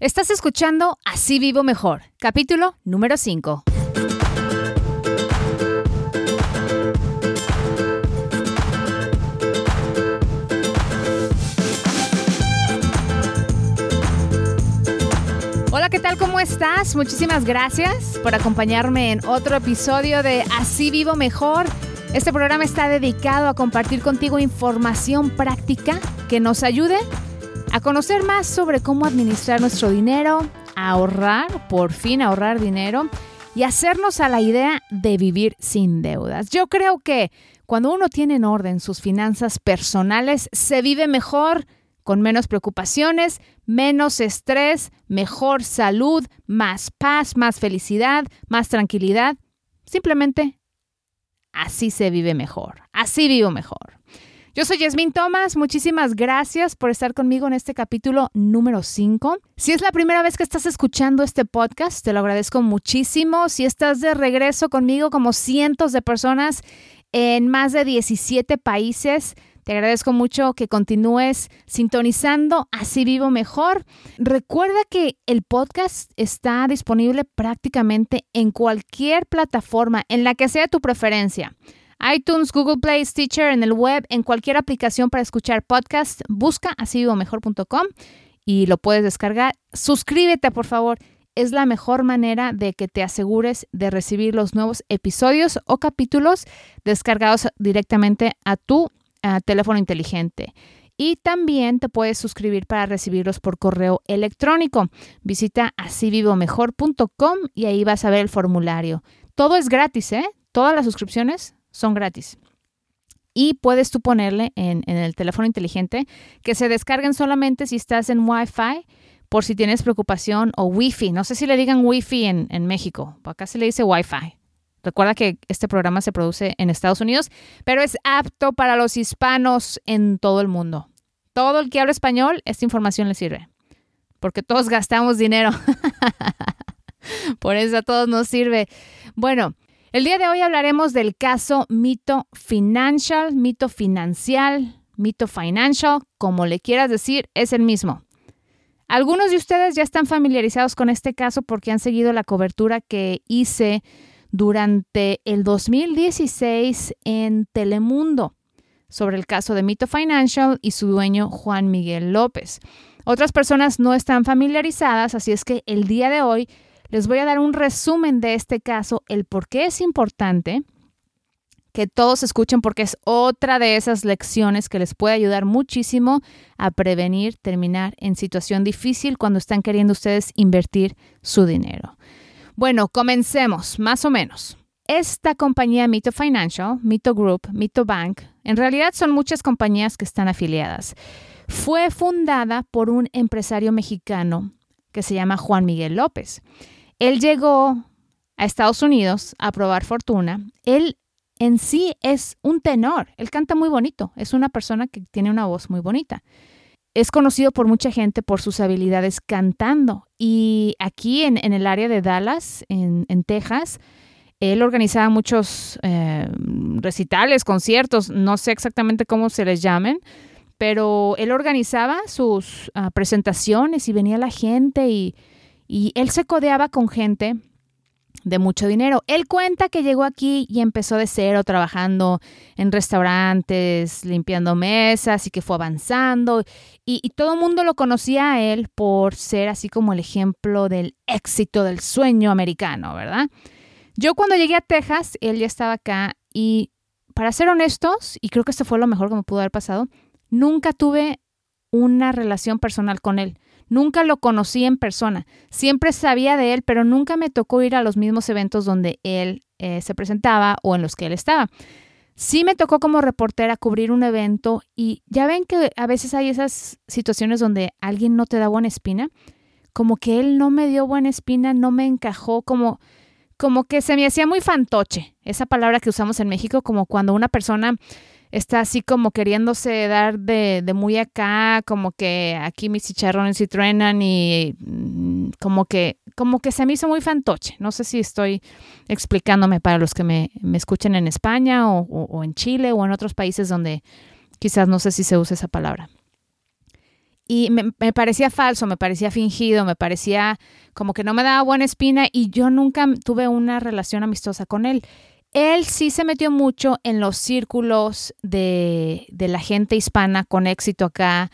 Estás escuchando Así Vivo Mejor, capítulo número 5. Hola, ¿qué tal? ¿Cómo estás? Muchísimas gracias por acompañarme en otro episodio de Así Vivo Mejor. Este programa está dedicado a compartir contigo información práctica que nos ayude conocer más sobre cómo administrar nuestro dinero, a ahorrar, por fin ahorrar dinero y hacernos a la idea de vivir sin deudas. Yo creo que cuando uno tiene en orden sus finanzas personales, se vive mejor, con menos preocupaciones, menos estrés, mejor salud, más paz, más felicidad, más tranquilidad. Simplemente así se vive mejor, así vivo mejor. Yo soy Yasmin Thomas, muchísimas gracias por estar conmigo en este capítulo número 5. Si es la primera vez que estás escuchando este podcast, te lo agradezco muchísimo. Si estás de regreso conmigo como cientos de personas en más de 17 países, te agradezco mucho que continúes sintonizando Así Vivo Mejor. Recuerda que el podcast está disponible prácticamente en cualquier plataforma, en la que sea tu preferencia iTunes, Google Play, Stitcher, en el web, en cualquier aplicación para escuchar podcast, busca asívivomejor.com y lo puedes descargar. Suscríbete, por favor. Es la mejor manera de que te asegures de recibir los nuevos episodios o capítulos descargados directamente a tu teléfono inteligente. Y también te puedes suscribir para recibirlos por correo electrónico. Visita asívivomejor.com y ahí vas a ver el formulario. Todo es gratis, ¿eh? Todas las suscripciones son gratis. Y puedes tú ponerle en, el teléfono inteligente que se descarguen solamente si estás en Wi-Fi, por si tienes preocupación, o Wi-Fi. No sé si le digan Wi-Fi en, en México, acá se le dice Wi-Fi. Recuerda que este programa se produce en Estados Unidos, pero es apto para los hispanos en todo el mundo. Todo el que habla español, esta información le sirve, porque todos gastamos dinero. Por eso a todos nos sirve. Bueno, el día de hoy hablaremos del caso Mito Financial, Mito Financial, Mito Financial, como le quieras decir, es el mismo. Algunos de ustedes ya están familiarizados con este caso porque han seguido la cobertura que hice durante el 2016 en Telemundo sobre el caso de Mito Financial y su dueño Juan Miguel López. Otras personas no están familiarizadas, así es que el día de hoy les voy a dar un resumen de este caso, el por qué es importante que todos escuchen porque es otra de esas lecciones que les puede ayudar muchísimo a prevenir terminar en situación difícil cuando están queriendo ustedes invertir su dinero. Bueno, comencemos, más o menos. Esta compañía Mito Financial, Mito Group, Mito Bank, en realidad son muchas compañías que están afiliadas. Fue fundada por un empresario mexicano que se llama Juan Miguel López. Él llegó a Estados Unidos a probar fortuna. Él en sí es un tenor, él canta muy bonito, es una persona que tiene una voz muy bonita. Es conocido por mucha gente por sus habilidades cantando y aquí en, el área de Dallas, en, Texas, él organizaba muchos eh, recitales, conciertos, no sé exactamente cómo se les llamen, pero él organizaba sus ah, presentaciones y venía la gente y y él se codeaba con gente de mucho dinero. Él cuenta que llegó aquí y empezó de cero trabajando en restaurantes, limpiando mesas y que fue avanzando. Y, todo el mundo lo conocía a él por ser así como el ejemplo del éxito del sueño americano, ¿verdad? Yo cuando llegué a Texas, él ya estaba acá y para ser honestos, y creo que esto fue lo mejor que me pudo haber pasado, nunca tuve una relación personal con él. Nunca lo conocí en persona. Siempre sabía de él, pero nunca me tocó ir a los mismos eventos donde él eh, se presentaba o en los que él estaba. Sí me tocó como reportera cubrir un evento y ya ven que a veces hay esas situaciones donde alguien no te da buena espina. Como que él no me dio buena espina, no me encajó, como, como que se me hacía muy fantoche. Esa palabra que usamos en México, como cuando una persona está así como queriéndose dar de, de, muy acá, como que aquí mis chicharrones sí truenan y mm, como que, como que se me hizo muy fantoche. No sé si estoy explicándome para los que me, me escuchen en España o, o, en Chile o en otros países donde quizás no sé si se usa esa palabra. y me, parecía falso, me parecía fingido, me parecía como que no me daba buena espina y yo nunca tuve una relación amistosa con él. Él sí se metió mucho en los círculos de, de la gente hispana con éxito acá.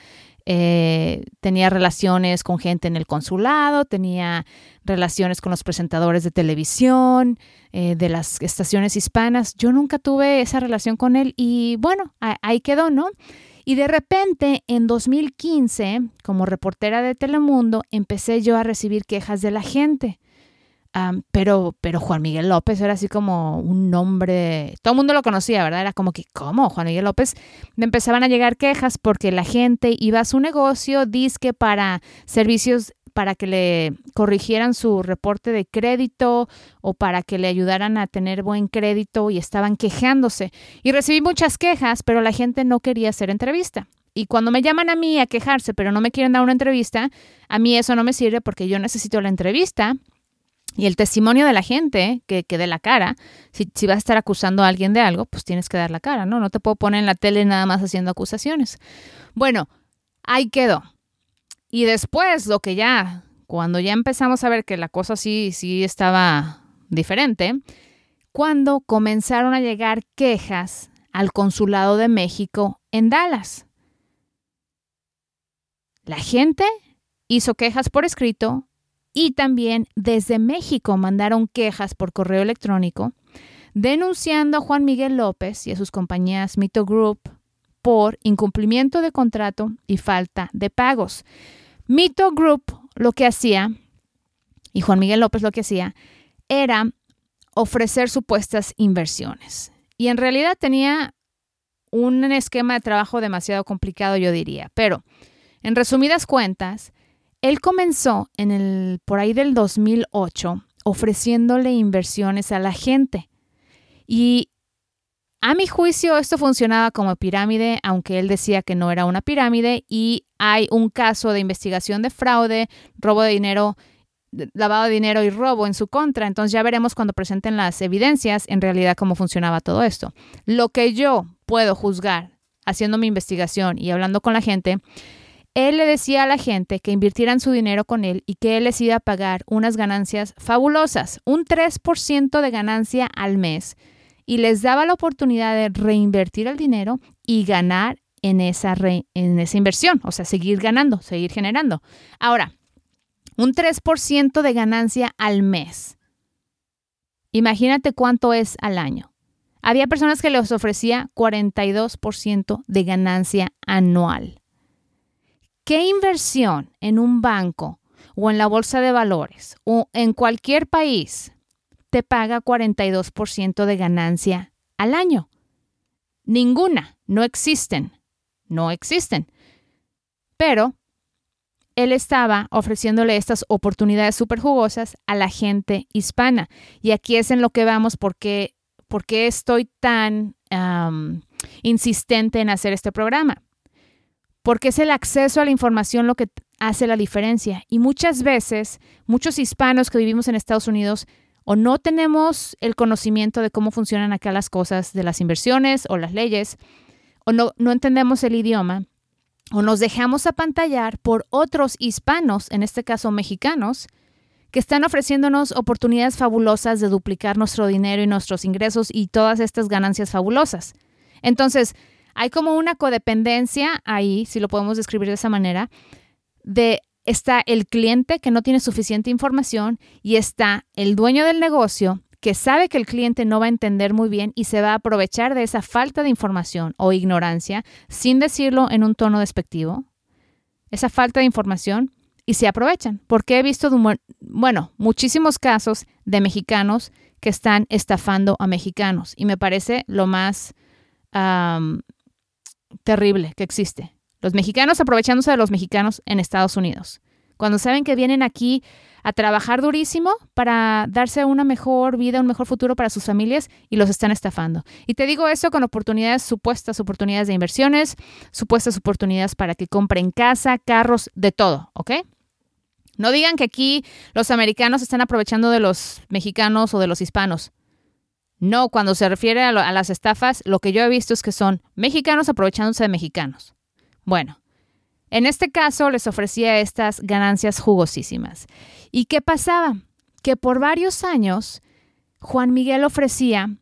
Eh, tenía relaciones con gente en el consulado, tenía relaciones con los presentadores de televisión, eh, de las estaciones hispanas. Yo nunca tuve esa relación con él y bueno, ahí quedó, ¿no? Y de repente, en 2015, como reportera de Telemundo, empecé yo a recibir quejas de la gente. Pero, pero Juan Miguel López era así como un nombre, todo el mundo lo conocía, ¿verdad? Era como que, ¿cómo? Juan Miguel López. Me empezaban a llegar quejas porque la gente iba a su negocio, disque para servicios para que le corrigieran su reporte de crédito o para que le ayudaran a tener buen crédito y estaban quejándose. Y recibí muchas quejas, pero la gente no quería hacer entrevista. Y cuando me llaman a mí a quejarse, pero no me quieren dar una entrevista, a mí eso no me sirve porque yo necesito la entrevista y el testimonio de la gente que, que dé la cara. Si, si, vas a estar acusando a alguien de algo, pues tienes que dar la cara, ¿no? No te puedo poner en la tele nada más haciendo acusaciones. Bueno, ahí quedó. Y después, lo que ya, cuando ya empezamos a ver que la cosa sí, sí estaba diferente, cuando comenzaron a llegar quejas al Consulado de México en Dallas. La gente hizo quejas por escrito y también desde México mandaron quejas por correo electrónico denunciando a Juan Miguel López y a sus compañías Mito Group por incumplimiento de contrato y falta de pagos. Mito Group lo que hacía, y Juan Miguel López lo que hacía, era ofrecer supuestas inversiones. Y en realidad tenía un esquema de trabajo demasiado complicado, yo diría. Pero, en resumidas cuentas, él comenzó en el por ahí del 2008 ofreciéndole inversiones a la gente. Y a mi juicio, esto funcionaba como pirámide, aunque él decía que no era una pirámide, y hay un caso de investigación de fraude, robo de dinero, lavado de dinero y robo en su contra. Entonces ya veremos cuando presenten las evidencias en realidad cómo funcionaba todo esto. Lo que yo puedo juzgar haciendo mi investigación y hablando con la gente, él le decía a la gente que invirtieran su dinero con él y que él les iba a pagar unas ganancias fabulosas, un 3% de ganancia al mes y les daba la oportunidad de reinvertir el dinero y ganar en esa, en esa inversión, o sea, seguir ganando, seguir generando. Ahora, un 3% de ganancia al mes. Imagínate cuánto es al año. Había personas que les ofrecía 42% de ganancia anual. ¿Qué inversión en un banco o en la bolsa de valores o en cualquier país te paga 42% de ganancia al año. Ninguna, no existen, no existen. Pero él estaba ofreciéndole estas oportunidades súper jugosas a la gente hispana. Y aquí es en lo que vamos porque, porque estoy tan insistente en hacer este programa. Porque es el acceso a la información lo que hace la diferencia. Y muchas veces, muchos hispanos que vivimos en Estados Unidos o no tenemos el conocimiento de cómo funcionan acá las cosas de las inversiones o las leyes, o no, no entendemos el idioma, o nos dejamos apantallar por otros hispanos, en este caso mexicanos, que están ofreciéndonos oportunidades fabulosas de duplicar nuestro dinero y nuestros ingresos y todas estas ganancias fabulosas. Entonces, hay como una codependencia ahí, si lo podemos describir de esa manera, de está el cliente que no tiene suficiente información y está el dueño del negocio que sabe que el cliente no va a entender muy bien y se va a aprovechar de esa falta de información o ignorancia sin decirlo en un tono despectivo, esa falta de información y se aprovechan. Porque he visto, bueno, muchísimos casos de mexicanos que están estafando a mexicanos y me parece lo más terrible que existe. Los mexicanos aprovechándose de los mexicanos en Estados Unidos. Cuando saben que vienen aquí a trabajar durísimo para darse una mejor vida, un mejor futuro para sus familias y los están estafando. Y te digo eso con oportunidades, supuestas oportunidades de inversiones, supuestas oportunidades para que compren casa, carros, de todo, ¿ok? No digan que aquí los americanos están aprovechando de los mexicanos o de los hispanos. No, cuando se refiere a, las estafas, lo que yo he visto es que son mexicanos aprovechándose de mexicanos. Bueno, En este caso les ofrecía estas ganancias jugosísimas. ¿Y qué pasaba? Que por varios años Juan Miguel ofrecía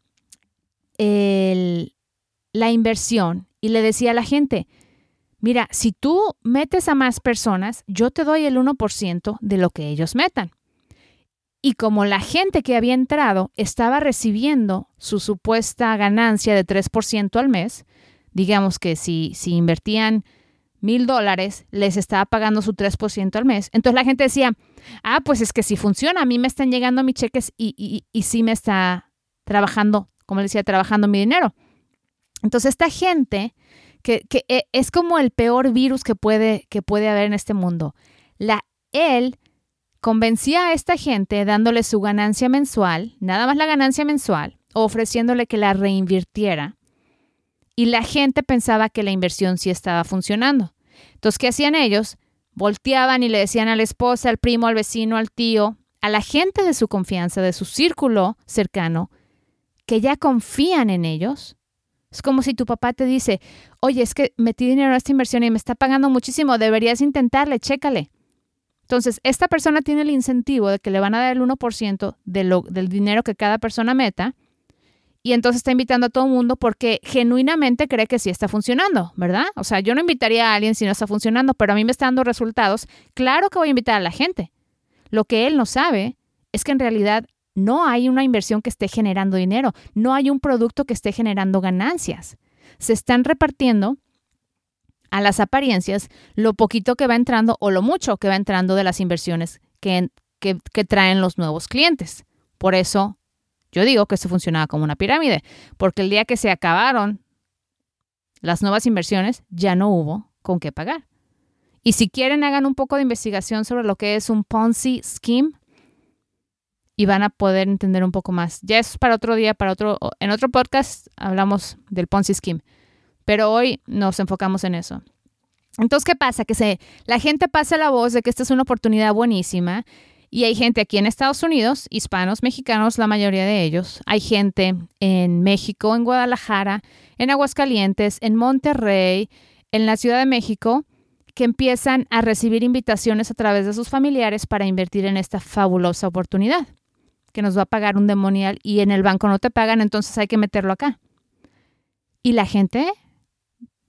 la inversión y le decía a la gente, mira, si tú metes a más personas, yo te doy el 1% de lo que ellos metan. Y como la gente que había entrado estaba recibiendo su supuesta ganancia de 3% al mes, digamos que si, si invertían mil dólares, les estaba pagando su 3% al mes. Entonces la gente decía, ah, pues es que si funciona, a mí me están llegando mis cheques y, y, y sí me está trabajando, como le decía, trabajando mi dinero. Entonces esta gente, que, que e, es como el peor virus que puede, que puede haber en este mundo, la, él convencía a esta gente dándole su ganancia mensual, nada más la ganancia mensual, ofreciéndole que la reinvirtiera. Y la gente pensaba que la inversión sí estaba funcionando. Entonces, ¿qué hacían ellos? Volteaban y le decían a la esposa, al primo, al vecino, al tío, a la gente de su confianza, de su círculo cercano, que ya confían en ellos. Es como si tu papá te dice, oye, es que metí dinero en esta inversión y me está pagando muchísimo, deberías intentarle, chécale. Entonces, esta persona tiene el incentivo de que le van a dar el 1% de lo, del dinero que cada persona meta y entonces está invitando a todo el mundo porque genuinamente cree que sí está funcionando, ¿verdad? O sea, yo no invitaría a alguien si no está funcionando, pero a mí me está dando resultados. Claro que voy a invitar a la gente. Lo que él no sabe es que en realidad no hay una inversión que esté generando dinero, no hay un producto que esté generando ganancias. Se están repartiendo a las apariencias lo poquito que va entrando o lo mucho que va entrando de las inversiones que, que, traen los nuevos clientes. Por eso yo digo que esto funcionaba como una pirámide, porque el día que se acabaron las nuevas inversiones, ya no hubo con qué pagar. Y si quieren, hagan un poco de investigación sobre lo que es un Ponzi Scheme y van a poder entender un poco más. Ya es para otro día, para otro, en otro podcast hablamos del Ponzi Scheme. Pero hoy nos enfocamos en eso. Entonces, ¿qué pasa? Que se, la gente pasa la voz de que esta es una oportunidad buenísima y hay gente aquí en Estados Unidos, hispanos, mexicanos, la mayoría de ellos. Hay gente en México, en Guadalajara, en Aguascalientes, en Monterrey, en la Ciudad de México, que empiezan a recibir invitaciones a través de sus familiares para invertir en esta fabulosa oportunidad, que nos va a pagar un demonial y en el banco no te pagan, entonces hay que meterlo acá. Y la gente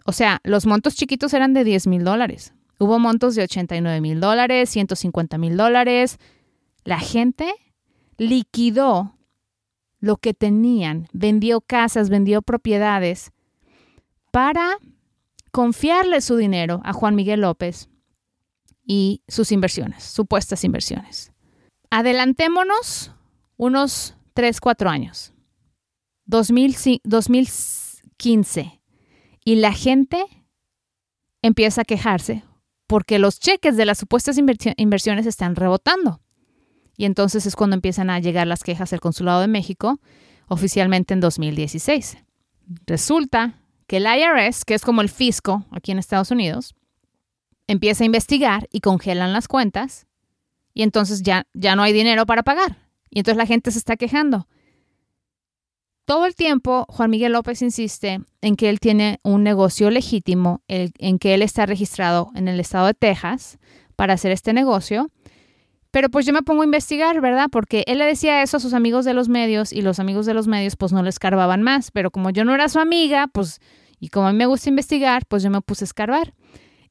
o sea, los montos chiquitos eran de 10 mil dólares. Hubo montos de 89 mil dólares, 150 mil dólares. La gente liquidó lo que tenían, vendió casas, vendió propiedades para confiarle su dinero a Juan Miguel López y sus inversiones, supuestas inversiones. Adelantémonos unos 3, 4 años. 2015 y la gente empieza a quejarse porque los cheques de las supuestas inversiones están rebotando. Y entonces es cuando empiezan a llegar las quejas al Consulado de México, oficialmente en 2016. Resulta que el IRS, que es como el fisco aquí en Estados Unidos, empieza a investigar y congelan las cuentas y entonces ya, ya no hay dinero para pagar. Y entonces la gente se está quejando. Todo el tiempo, Juan Miguel López insiste en que él tiene un negocio legítimo, en que él está registrado en el estado de Texas para hacer este negocio. Pero pues yo me pongo a investigar, ¿verdad? Porque él le decía eso a sus amigos de los medios y los amigos de los medios pues no le escarbaban más. Pero como yo no era su amiga, pues, y como a mí me gusta investigar, pues yo me puse a escarbar.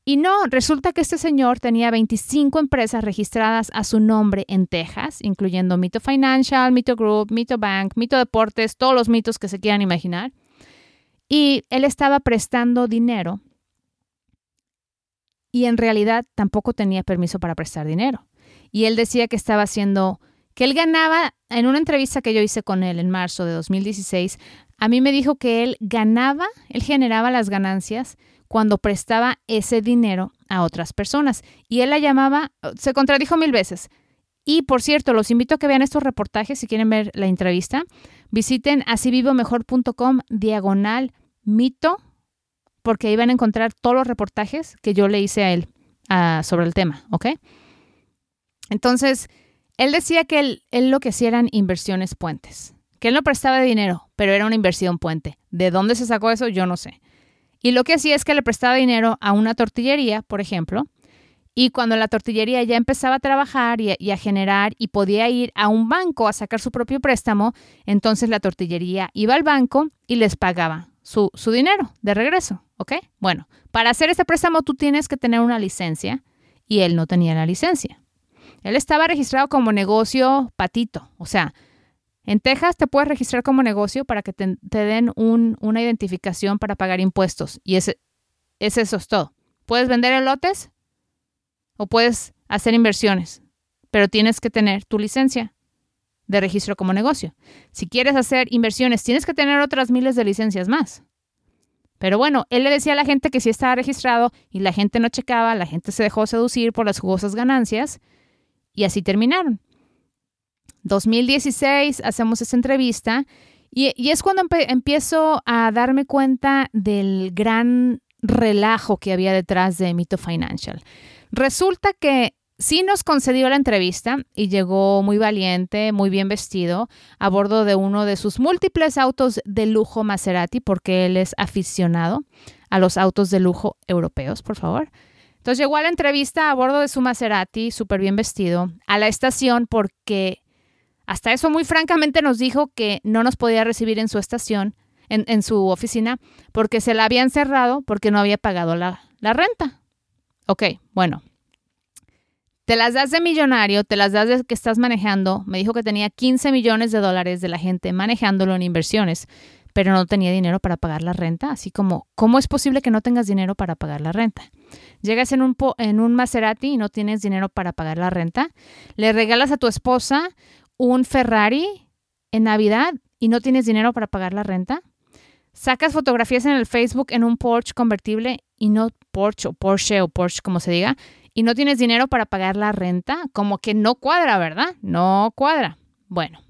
Y no, resulta que este señor tenía 25 empresas registradas a su nombre en Texas, incluyendo Mito Financial, Mito Group, Mito Bank, Mito Deportes, todos los mitos que se quieran imaginar. Y él estaba prestando dinero y en realidad tampoco tenía permiso para prestar dinero. Y él decía que estaba haciendo, que él ganaba, en una entrevista que yo hice con él en marzo de 2016, a mí me dijo que él ganaba, él generaba las ganancias cuando prestaba ese dinero a otras personas. Y él la llamaba, se contradijo mil veces. Y por cierto, los invito a que vean estos reportajes si quieren ver la entrevista. Visiten asivivomejor.com diagonal mito, porque ahí van a encontrar todos los reportajes que yo le hice a él sobre el tema, ¿ok? Entonces, él decía que él, él lo que hacía eran inversiones puentes, que él no prestaba dinero, pero era una inversión puente. ¿De dónde se sacó eso? Yo no sé. Y lo que hacía es que le prestaba dinero a una tortillería, por ejemplo, y cuando la tortillería ya empezaba a trabajar y a, generar y podía ir a un banco a sacar su propio préstamo, entonces la tortillería iba al banco y les pagaba su, su dinero de regreso, ¿ok? Bueno, para hacer este préstamo tú tienes que tener una licencia y él no tenía la licencia. Él estaba registrado como negocio patito, o sea, en Texas te puedes registrar como negocio para que te, den una identificación para pagar impuestos y ese, eso es todo. Puedes vender elotes o puedes hacer inversiones, pero tienes que tener tu licencia de registro como negocio. Si quieres hacer inversiones, tienes que tener otras miles de licencias más. Pero bueno, él le decía a la gente que sí estaba registrado y la gente no checaba, la gente se dejó seducir por las jugosas ganancias y así terminaron. 2016 hacemos esa entrevista y, es cuando empiezo a darme cuenta del gran relajo que había detrás de Mito Financial. Resulta que sí nos concedió la entrevista y llegó muy valiente, muy bien vestido, a bordo de uno de sus múltiples autos de lujo Maserati, porque él es aficionado a los autos de lujo europeos, por favor. Entonces llegó a la entrevista a bordo de su Maserati, súper bien vestido, a la estación porque hasta eso muy francamente nos dijo que no nos podía recibir en su estación, en, su oficina, porque se la habían cerrado porque no había pagado la, la renta. Ok, bueno, te las das de millonario, te las das de que estás manejando. Me dijo que tenía 15 millones de dólares de la gente manejándolo en inversiones, pero no tenía dinero para pagar la renta. Así como, ¿cómo es posible que no tengas dinero para pagar la renta? Llegas en un, en un Maserati y no tienes dinero para pagar la renta. Le regalas a tu esposa un Ferrari en Navidad y no tienes dinero para pagar la renta. Sacas fotografías en el Facebook en un Porsche convertible y no Porsche o Porsche o Porsche como se diga y no tienes dinero para pagar la renta, como que no cuadra, ¿verdad? No cuadra. Bueno,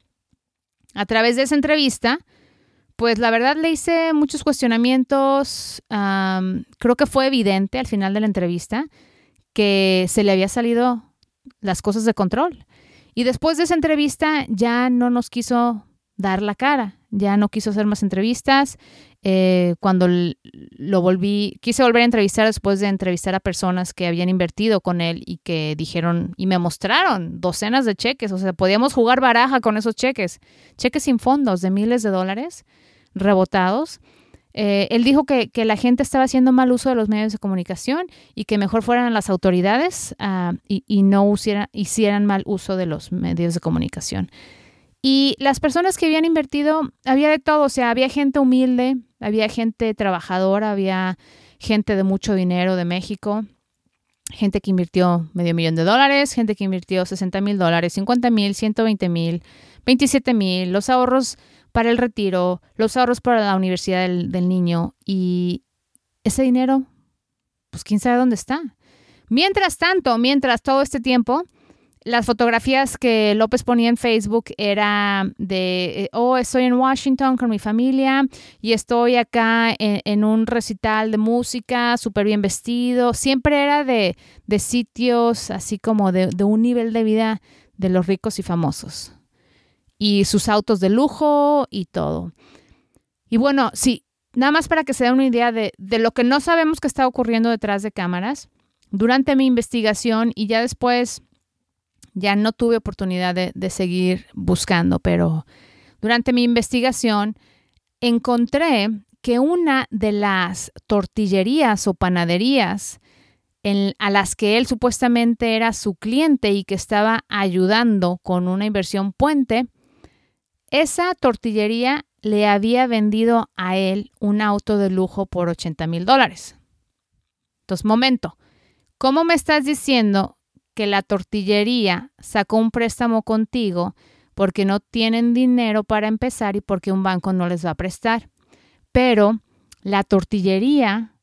a través de esa entrevista, pues la verdad le hice muchos cuestionamientos. creo que fue evidente al final de la entrevista que se le había salido las cosas de control. Y después de esa entrevista ya no nos quiso dar la cara, ya no quiso hacer más entrevistas. Eh, cuando lo volví, quise volver a entrevistar después de entrevistar a personas que habían invertido con él y que dijeron y me mostraron docenas de cheques, o sea, podíamos jugar baraja con esos cheques, cheques sin fondos de miles de dólares rebotados. Eh, él dijo que, la gente estaba haciendo mal uso de los medios de comunicación y que mejor fueran las autoridades ah, y, no hicieran mal uso de los medios de comunicación. Y las personas que habían invertido, había de todo, o sea, había gente humilde, había gente trabajadora, había gente de mucho dinero de México, gente que invirtió medio millón de dólares, gente que invirtió 60 mil dólares, 50 mil, 120 mil, 27 mil, los ahorros para el retiro, los ahorros para la universidad del, niño y ese dinero, pues quién sabe dónde está. Mientras tanto, mientras todo este tiempo, las fotografías que López ponía en Facebook era de, eh, oh, estoy en Washington con mi familia y estoy acá en, un recital de música, súper bien vestido. Siempre era de, sitios así como de, un nivel de vida de los ricos y famosos. Y sus autos de lujo y todo. Y bueno, sí, nada más para que se den una idea de, de lo que no sabemos que está ocurriendo detrás de cámaras. Durante mi investigación y ya después ya no tuve oportunidad de, seguir buscando, pero durante mi investigación encontré que una de las tortillerías o panaderías a las que él supuestamente era su cliente y que estaba ayudando con una inversión puente, esa tortillería le había vendido a él un auto de lujo por 80 mil dólares. Entonces, momento, ¿cómo me estás diciendo que la tortillería sacó un préstamo contigo porque no tienen dinero para empezar y porque un banco no les va a prestar. Pero la tortillería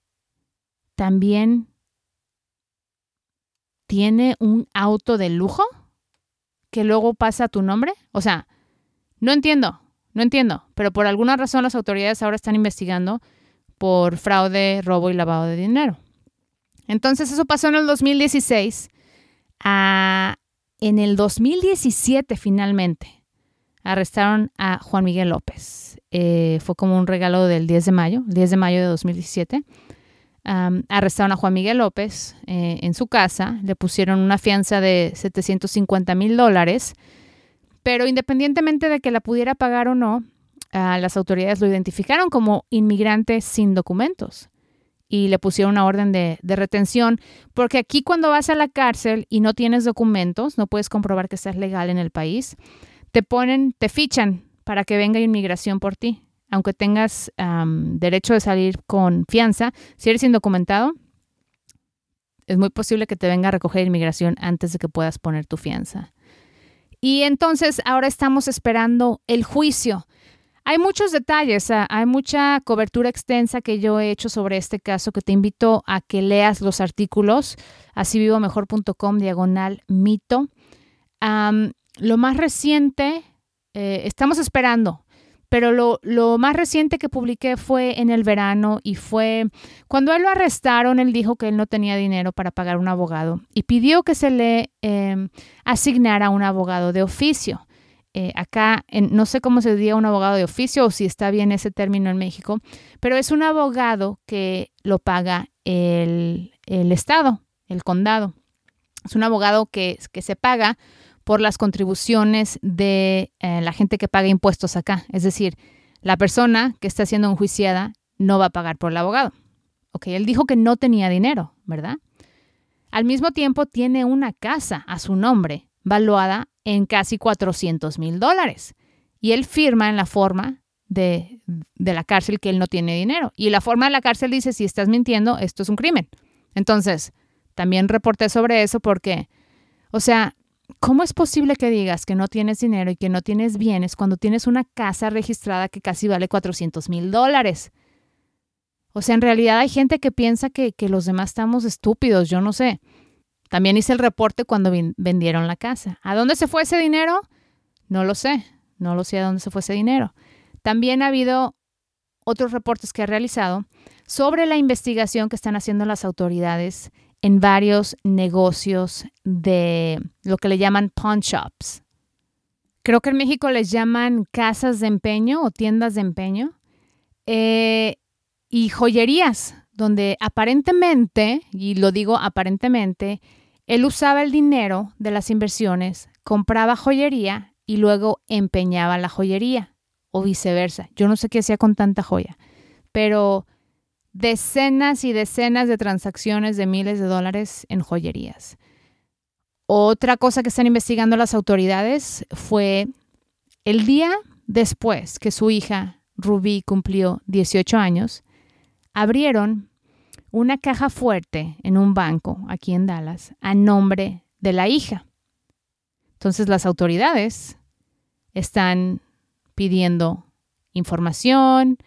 también tiene un auto de lujo que luego pasa a tu nombre. O sea, no entiendo, no entiendo, pero por alguna razón las autoridades ahora están investigando por fraude, robo y lavado de dinero. Entonces eso pasó en el 2016 en el 2017 finalmente, arrestaron a Juan Miguel López. Eh, fue como un regalo del 10 de mayo, el 10 de mayo de 2017. arrestaron a Juan Miguel López eh, en su casa, le pusieron una fianza de 750 mil dólares, pero independientemente de que la pudiera pagar o no, las autoridades lo identificaron como inmigrante sin documentos y le pusieron una orden de, retención, porque aquí cuando vas a la cárcel y no tienes documentos, no puedes comprobar que estás legal en el país, te ponen, te fichan para que venga inmigración por ti. Aunque tengas derecho de salir con fianza, si eres indocumentado, es muy posible que te venga a recoger inmigración antes de que puedas poner tu fianza. Y entonces ahora estamos esperando el juicio. Hay muchos detalles, ah, hay mucha cobertura extensa que yo he hecho sobre este caso que te invito a que leas los artículos, así mejor.com diagonal mito. Lo más reciente, eh, estamos esperando, pero lo, lo, más reciente que publiqué fue en el verano y fue cuando él lo arrestaron, él dijo que él no tenía dinero para pagar un abogado y pidió que se le eh, asignara un abogado de oficio. Eh, acá, en, no sé cómo se diría un abogado de oficio o si está bien ese término en México, pero es un abogado que lo paga el, el Estado, el condado. Es un abogado que, que se paga por las contribuciones de eh, la gente que paga impuestos acá. Es decir, la persona que está siendo enjuiciada no va a pagar por el abogado. Ok, él dijo que no tenía dinero, ¿verdad? Al mismo tiempo tiene una casa a su nombre, valuada en casi 400 mil dólares. Y él firma en la forma de, de la cárcel que él no tiene dinero. Y la forma de la cárcel dice, si estás mintiendo, esto es un crimen. Entonces, también reporté sobre eso porque, o sea, ¿Cómo es posible que digas que no tienes dinero y que no tienes bienes cuando tienes una casa registrada que casi vale 400 mil dólares? O sea, en realidad hay gente que piensa que, los demás estamos estúpidos, yo no sé. También hice el reporte cuando vendieron la casa. ¿A dónde se fue ese dinero? No lo sé, no lo sé a dónde se fue ese dinero. También ha habido otros reportes que he realizado sobre la investigación que están haciendo las autoridades en varios negocios de lo que le llaman pawn shops. Creo que en México les llaman casas de empeño o tiendas de empeño. Eh, y joyerías, donde aparentemente, y lo digo aparentemente, él usaba el dinero de las inversiones, compraba joyería y luego empeñaba la joyería o viceversa. Yo no sé qué hacía con tanta joya, pero decenas y decenas de transacciones de miles de dólares en joyerías. Otra cosa que están investigando las autoridades fue el día después que su hija Ruby cumplió 18 años, abrieron una caja fuerte en un banco aquí en Dallas a nombre de la hija. Entonces las autoridades están pidiendo información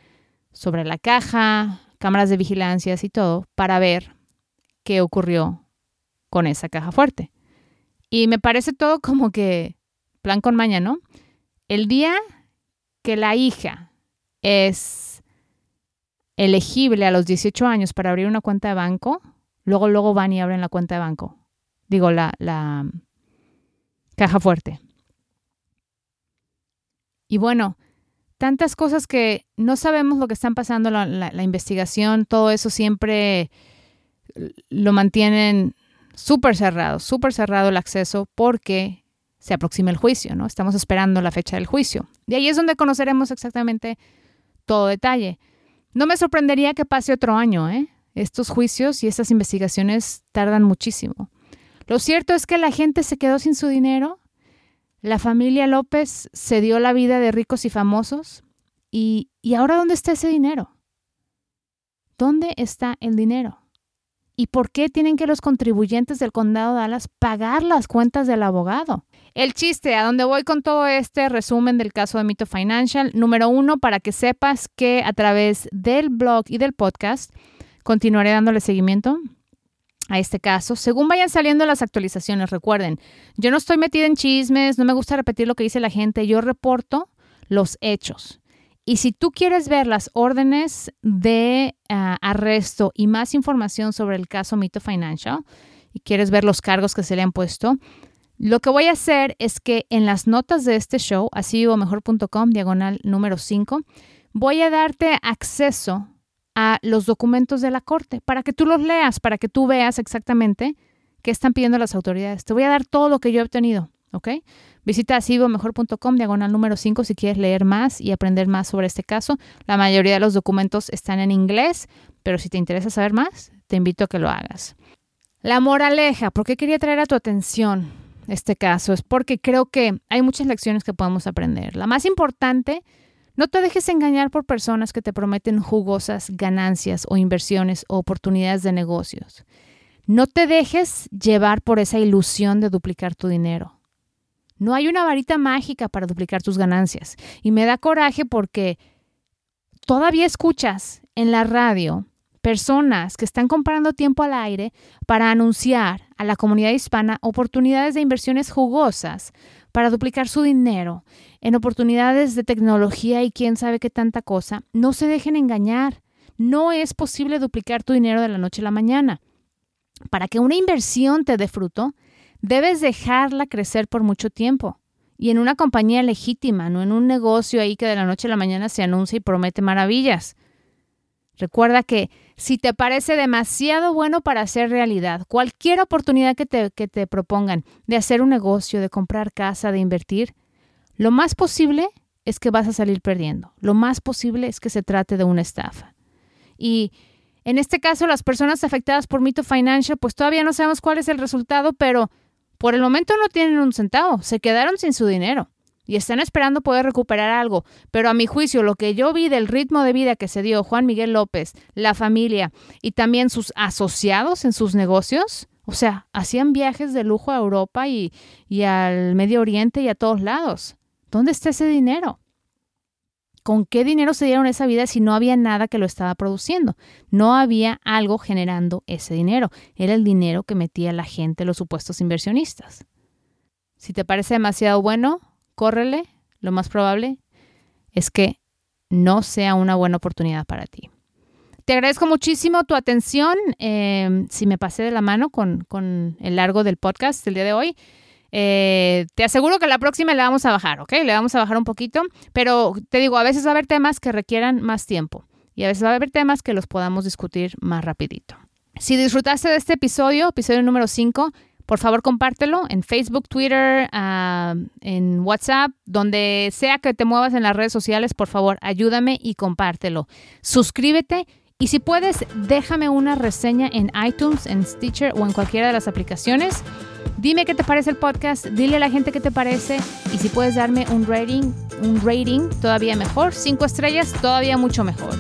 sobre la caja, cámaras de vigilancia y todo para ver qué ocurrió con esa caja fuerte. Y me parece todo como que plan con maña, ¿no? El día que la hija es elegible a los 18 años para abrir una cuenta de banco, luego, luego van y abren la cuenta de banco. Digo, la, la caja fuerte. Y bueno, tantas cosas que no sabemos lo que están pasando, la, investigación, todo eso siempre lo mantienen súper cerrado, súper cerrado el acceso porque se aproxima el juicio, ¿no? Estamos esperando la fecha del juicio. De ahí es donde conoceremos exactamente todo detalle. No me sorprendería que pase otro año, ¿eh? Estos juicios y estas investigaciones tardan muchísimo. Lo cierto es que la gente se quedó sin su dinero la familia López se dio la vida de ricos y famosos. ¿Y, ahora dónde está ese dinero? ¿Dónde está el dinero? ¿Y por qué tienen que los contribuyentes del condado de Dallas pagar las cuentas del abogado? El chiste, a dónde voy con todo este resumen del caso de Mito Financial, número uno, para que sepas que a través del blog y del podcast continuaré dándole seguimiento a este caso, según vayan saliendo las actualizaciones. Recuerden, yo no estoy metida en chismes, no me gusta repetir lo que dice la gente, yo reporto los hechos. Y si tú quieres ver las órdenes de ah, arresto y más información sobre el caso Mito Financial y quieres ver los cargos que se le han puesto, Lo que voy a hacer es que en las notas de este show, así mejor.com, diagonal número 5, voy a darte acceso a los documentos de la Corte para que tú los leas, para que tú veas exactamente qué están pidiendo las autoridades. Te voy a dar todo lo que yo he obtenido, ¿ok? Visita asivomejor.com, diagonal número 5, si quieres leer más y aprender más sobre este caso. La mayoría de los documentos están en inglés, pero si te interesa saber más, te invito a que lo hagas. La moraleja, ¿por qué quería traer a tu atención este caso? Es porque creo que hay muchas lecciones que podemos aprender. La más importante no te dejes engañar por personas que te prometen jugosas ganancias o inversiones o oportunidades de negocios. No te dejes llevar por esa ilusión de duplicar tu dinero. No hay una varita mágica para duplicar tus ganancias. Y me da coraje porque todavía escuchas en la radio personas que están comprando tiempo al aire para anunciar a la comunidad hispana oportunidades de inversiones jugosas para duplicar su dinero en oportunidades de tecnología y quién sabe qué tanta cosa, no se dejen engañar. No es posible duplicar tu dinero de la noche a la mañana. Para que una inversión te dé fruto, debes dejarla crecer por mucho tiempo. Y en una compañía legítima, no en un negocio ahí que de la noche a la mañana se anuncia y promete maravillas. Recuerda que si te parece demasiado bueno para ser realidad, cualquier oportunidad que te, que te propongan de hacer un negocio, de comprar casa, de invertir, lo más posible es que vas a salir perdiendo. Lo más posible es que se trate de una estafa. Y en este caso, las personas afectadas por Mito Financial, pues todavía no sabemos cuál es el resultado, pero por el momento no tienen un centavo, se quedaron sin su dinero y están esperando poder recuperar algo. Pero a mi juicio, lo que yo vi del ritmo de vida que se dio Juan Miguel López, la familia y también sus asociados en sus negocios, o sea, hacían viajes de lujo a Europa y, al Medio Oriente y a todos lados. ¿Dónde está ese dinero? ¿Con qué dinero se dieron esa vida si no había nada que lo estaba produciendo? No había algo generando ese dinero. Era el dinero que metía la gente, los supuestos inversionistas. Si te parece demasiado bueno, córrele, lo más probable es que no sea una buena oportunidad para ti. Te agradezco muchísimo tu atención. Em, si me pasé de la mano con, el largo del podcast del día de hoy, eh, te aseguro que la próxima le vamos a bajar, ¿ok? Le vamos a bajar un poquito, pero te digo, a veces va a haber temas que requieran más tiempo y a veces va a haber temas que los podamos discutir más rapidito. Si disfrutaste de este episodio, episodio número 5, por favor compártelo en Facebook, Twitter, ah, en WhatsApp, donde sea que te muevas en las redes sociales, por favor ayúdame y compártelo. Suscríbete y si puedes, déjame una reseña en iTunes, en Stitcher o en cualquiera de las aplicaciones. Dime qué te parece el podcast, dile a la gente qué te parece y si puedes darme un rating, un rating todavía mejor, cinco estrellas todavía mucho mejor.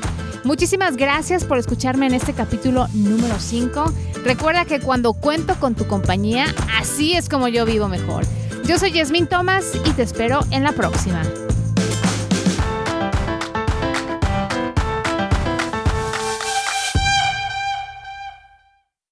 Muchísimas gracias por escucharme en este capítulo número 5. Recuerda que cuando cuento con tu compañía, así es como yo vivo mejor. Yo soy Yasmín Thomas y te espero en la próxima.